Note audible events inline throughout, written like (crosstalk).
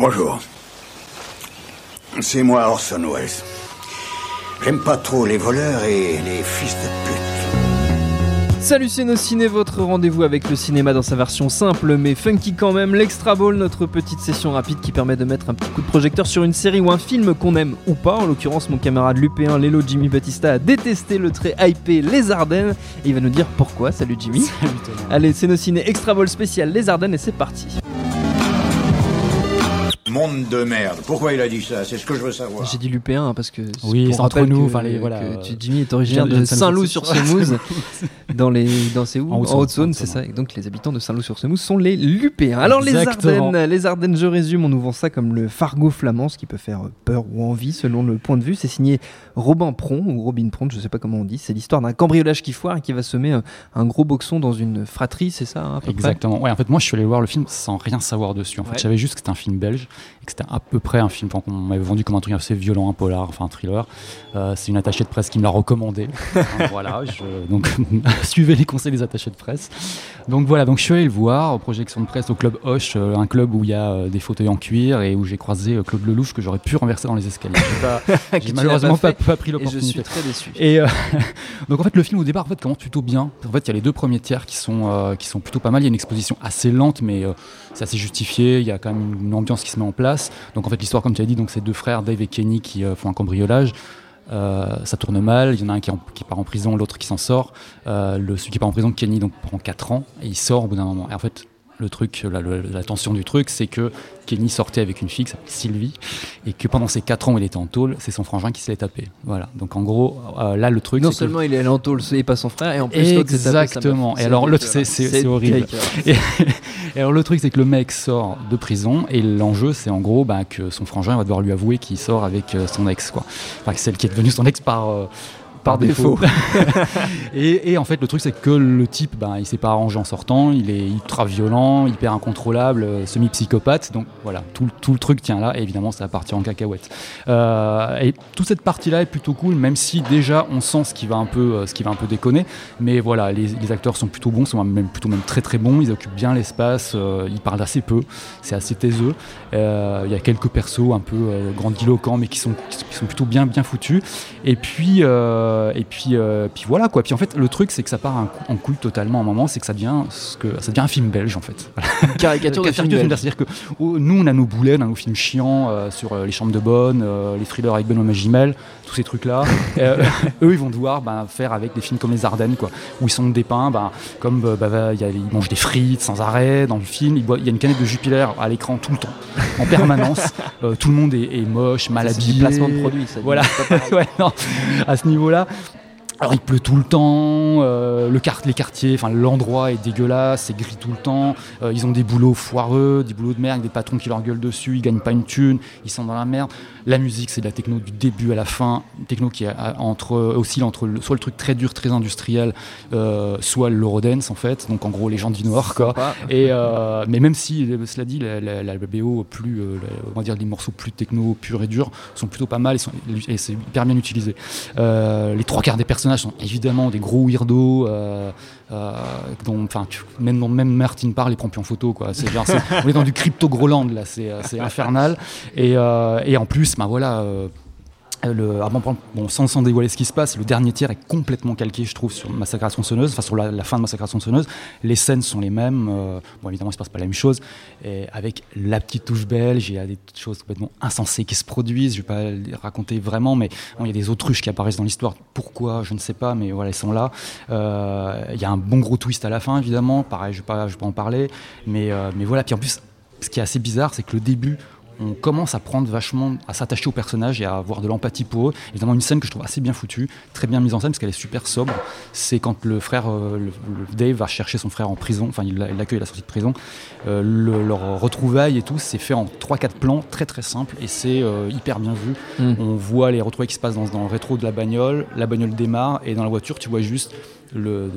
Bonjour. C'est moi Orson Welles. J'aime pas trop les voleurs et les fils de pute. Salut c'est nos ciné, votre rendez-vous avec le cinéma dans sa version simple mais funky quand même, l'Extra Ball, notre petite session rapide qui permet de mettre un petit coup de projecteur sur une série ou un film qu'on aime ou pas. En l'occurrence, mon camarade Lupéen, Lélo Jimmy Batista a détesté le très hypé Les Ardennes et il va nous dire pourquoi. Salut Jimmy. Salut Thomas. Allez, c'est nos ciné Extra Ball spécial Les Ardennes et c'est parti. Monde de merde. Pourquoi il a dit ça? C'est ce que je veux savoir. J'ai dit Lupéen hein, parce que Oui, c'est entre rappel nous, que- enfin, les- voilà, que euh, tu- Jimmy est originaire de Saint-Loup-sur-Semouse (laughs) dans les dans c'est où? En Haute-Saône, c'est ça. Et donc les habitants de Saint-Loup-sur-Semouse sont les Lupéens. Alors les Exactement. Ardennes, les Ardennes, je résume, on nous vend ça comme le Fargo flamand, ce qui peut faire peur ou envie selon le point de vue. C'est signé Robin Pron ou Robin Pron, je sais pas comment on dit. C'est l'histoire d'un cambriolage qui foire et qui va semer un, un gros boxon dans une fratrie, c'est ça hein, à peu près? Exactement. Ouais, en fait, moi, je suis allé voir le film sans rien savoir dessus. En fait, Ouais. je savais juste que c'était un film belge et que c'était à peu près un film qu'on m'avait vendu comme un truc assez violent, un polar, enfin un thriller. Euh, c'est une attachée de presse qui me l'a recommandé. (laughs) Voilà, je- donc (laughs) suivez les conseils des attachés de presse. Donc voilà, donc je suis allé le voir aux projections de presse au club Hoche, euh, un club où il y a euh, des fauteuils en cuir et où j'ai croisé Claude Lelouch que j'aurais pu renverser dans les escaliers. (laughs) J'ai malheureusement pas, pris Et je l'opportunité. suis très déçu. Et euh, donc en fait le film au départ en fait commence plutôt bien. En fait il y a les deux premiers tiers qui sont euh, qui sont plutôt pas mal. Il y a une exposition assez lente mais c'est assez justifié. Il y a quand même une ambiance qui se met en place. Donc en fait l'histoire comme tu as dit donc c'est deux frères Dave et Kenny qui euh, font un cambriolage. Euh, ça tourne mal, il y en a un qui, part en prison, l'autre qui s'en sort. Euh, le, celui qui part en prison, Kenny, donc prend 4 ans et il sort au bout d'un moment. Et en fait, le truc, la, tension du truc, c'est que Kenny sortait avec une fille qui s'appelle Sylvie et que pendant ces 4 ans où il était en tôle, c'est son frangin qui se l'est tapé. Voilà. Donc en gros, euh, là le truc, Non c'est que- sellement il est allé en tôle et pas son frère, et en plus tapé. Exactement. Et C'est alors, c'est- c'est- c'est horrible. Et, (laughs) et alors le truc c'est que le mec sort de prison et l'enjeu c'est en gros bah, que son frangin va devoir lui avouer qu'il sort avec euh, son ex quoi. Enfin celle qui est devenue son ex par euh, par défaut. (laughs) (laughs) et, et en fait le truc c'est que le type bah, il s'est pas arrangé en sortant, il est ultra violent, hyper incontrôlable, euh, semi-psychopathe. Donc voilà, tout, tout le truc tient là et évidemment ça va partir en cacahuète. Euh, et toute cette partie là est plutôt cool même si déjà on sent ce qui va un peu, euh, ce qui va un peu déconner. Mais voilà, les, les acteurs sont plutôt bons, sont même plutôt même très très bons. Ils occupent bien l'espace, ils parlent assez peu, c'est assez taiseux. Il y a quelques persos un peu grandiloquents, mais qui sont, qui sont plutôt bien bien foutus. Et puis euh, et puis euh, puis voilà quoi. Puis en fait, le truc c'est que ça part en cou- en couille totalement à un moment, c'est que ça devient ce que ça devient un film belge en fait. Voilà. Caricature (laughs) de Caricature film de film, belge. C'est-à-dire que oh, nous, on a nos boulets, on a nos films chiants euh, sur euh, les chambres de bonne, euh, les thrillers avec Benoît Magimel, tous ces trucs-là. (laughs) Euh, (laughs) eux, ils vont devoir bah, faire avec des films comme Les Ardennes, quoi, où ils sont dépeints, bah, comme euh, bah, bah, y a- ils mangent des frites sans arrêt dans le film. Il y a une canette de Jupiler à l'écran tout le temps, en permanence. Euh, tout le monde est, est moche, mal c'est habillé. du placement de produit, ça. Voilà. C'est (laughs) ouais, non, à ce niveau-là. Alors il pleut tout le temps, euh, le quart- les quartiers, enfin l'endroit est dégueulasse, c'est gris tout le temps. euh, ils ont des boulots foireux, des boulots de merde, des patrons qui leur gueulent dessus, ils gagnent pas une thune, ils sont dans la merde. La musique c'est de la techno du début à la fin, une techno qui est à- entre, oscille entre le- soit le truc très dur, très industriel, euh, soit l'eurodance en fait. Donc en gros les gens du Nord quoi. Et euh, mais même si, euh, cela dit, la, la- la BO plus, euh, on va dire les morceaux plus techno, purs et durs, sont plutôt pas mal et, et c'est hyper bien utilisé. Euh, les trois quarts des sont évidemment des gros weirdos, euh, euh, dont, même, même Martin parle et prend plus en photo, quoi. (laughs) On est dans du crypto Groland là, c'est euh, c'est infernal. Et, et en plus, ben voilà. Euh, le, avant, bon, sans, sans dévoiler ce qui se passe, le dernier tiers est complètement calqué, je trouve, sur Massacre à la enfin sur la, fin de Massacre à la tronçonneuse. Les scènes sont les mêmes. euh, bon, évidemment, il se passe pas la même chose. Et avec la petite touche belge, il y a des choses complètement insensées qui se produisent. Je vais pas les raconter vraiment, mais il y a des autruches qui apparaissent dans l'histoire. Pourquoi Je ne sais pas, mais voilà, elles sont là. Euh, il y a un bon gros twist à la fin, évidemment. Pareil, je je vais pas en parler. Mais voilà. Puis en plus, ce qui est assez bizarre, c'est que le début, on commence à prendre vachement, à s'attacher aux personnages et à avoir de l'empathie pour eux. Évidemment, une scène que je trouve assez bien foutue, très bien mise en scène parce qu'elle est super sobre. C'est quand le frère, euh, le, Dave va chercher son frère en prison, enfin il l'accueille à la sortie de prison. Euh, leur retrouvaille et tout, c'est fait en 3-4 plans, très très simple et c'est euh, hyper bien vu. Mm. On voit les retrouvailles qui se passent dans, dans le rétro de la bagnole, la bagnole démarre et dans la voiture, tu vois juste le,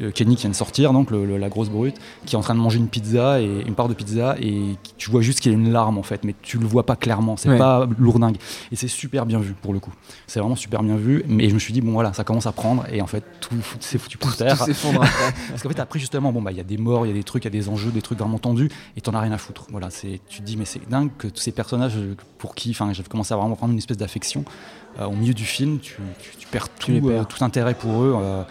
euh, Kenny qui vient de sortir, donc la grosse brute, qui est en train de manger une pizza et une part de pizza et tu vois juste qu'il y a une larme en fait, mais tu le vois pas clairement, c'est pas lourdingue et c'est super bien vu pour le coup. C'est vraiment super bien vu, mais je me suis dit bon voilà, ça commence à prendre et en fait tout s'est foutu par terre. (laughs) Parce qu'en fait après justement bon bah il y a des morts, il y a des trucs, il y a des enjeux, des trucs vraiment tendus et t'en as rien à foutre. Voilà, c'est tu te dis mais c'est dingue que tous ces personnages pour qui, enfin j'avais commencé à vraiment prendre une espèce d'affection euh, au milieu du film, tu, perds tout, euh, tout intérêt pour eux.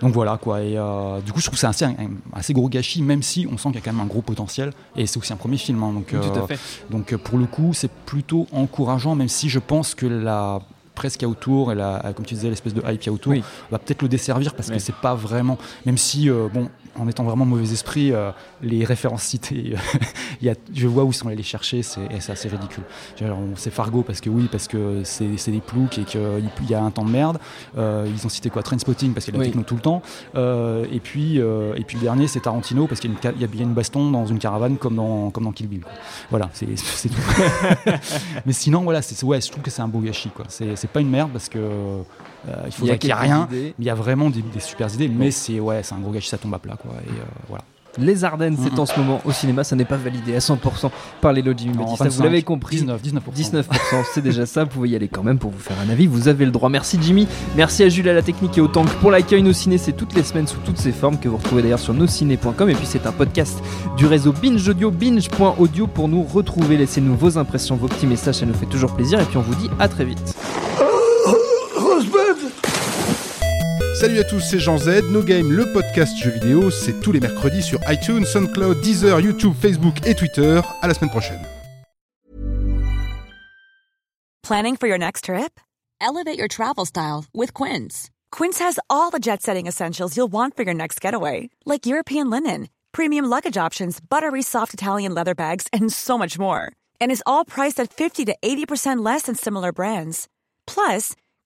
Donc voilà quoi. Et euh, du coup, je trouve que c'est assez, un, assez gros gâchis, même si on sent qu'il y a quand même un gros potentiel. Et c'est aussi un premier film. Hein, donc, Tout à euh, fait. donc pour le coup, c'est plutôt encourageant, même si je pense que la presse qu'il y a autour et la, comme tu disais l'espèce de hype qu'il y a autour va peut-être le desservir parce que c'est pas vraiment même si euh, bon en étant vraiment mauvais esprit, euh, les références citées, (laughs) y a, je vois où ils sont allés les chercher, c'est assez ridicule. C'est Fargo parce que oui, parce que c'est des ploucs et qu'il y a un temps de merde. Euh, ils ont cité quoi? Trainspotting parce qu'il y a la techno tout le temps. Et, puis, et puis le dernier, c'est Tarantino parce qu'il y, a bien une baston dans une caravane comme dans, comme dans Kill Bill. Voilà, c'est tout. (laughs) Mais sinon, voilà, ouais, je trouve que c'est un beau gâchis. C'est pas une merde parce que euh, il faudrait qu'il n'y ait rien. Il y a vraiment des, super idées, mais c'est ouais, c'est un gros gâchis, ça tombe à plat. Quoi, et, euh, voilà. Les Ardennes, c'est en ce moment au cinéma, ça n'est pas validé à 100% par les logis vous l'avez compris. 19, 19%. 19% c'est déjà ça, vous pouvez y aller quand même pour vous faire un avis, vous avez le droit. Merci Jimmy, merci à Jules à la technique et au tank pour l'accueil. Nos ciné, c'est toutes les semaines sous toutes ses formes que vous retrouvez d'ailleurs sur nosciné.com. Et puis c'est un podcast du réseau Binge Audio, binge.audio pour nous retrouver. Laissez-nous vos impressions, vos petits messages, ça nous fait toujours plaisir. Et puis on vous dit à très vite. Salut à tous, c'est Jean Z. No Game, le podcast jeux vidéo, c'est tous les mercredis sur iTunes, SoundCloud, Deezer, YouTube, Facebook et Twitter. À la semaine prochaine. Planning for your next trip? Elevate your travel style with Quince. Quince has all the jet-setting essentials you'll want for your next getaway, like European linen, premium luggage options, buttery soft Italian leather bags, and so much more. And is all priced at 50 to 80% less than similar brands. Plus,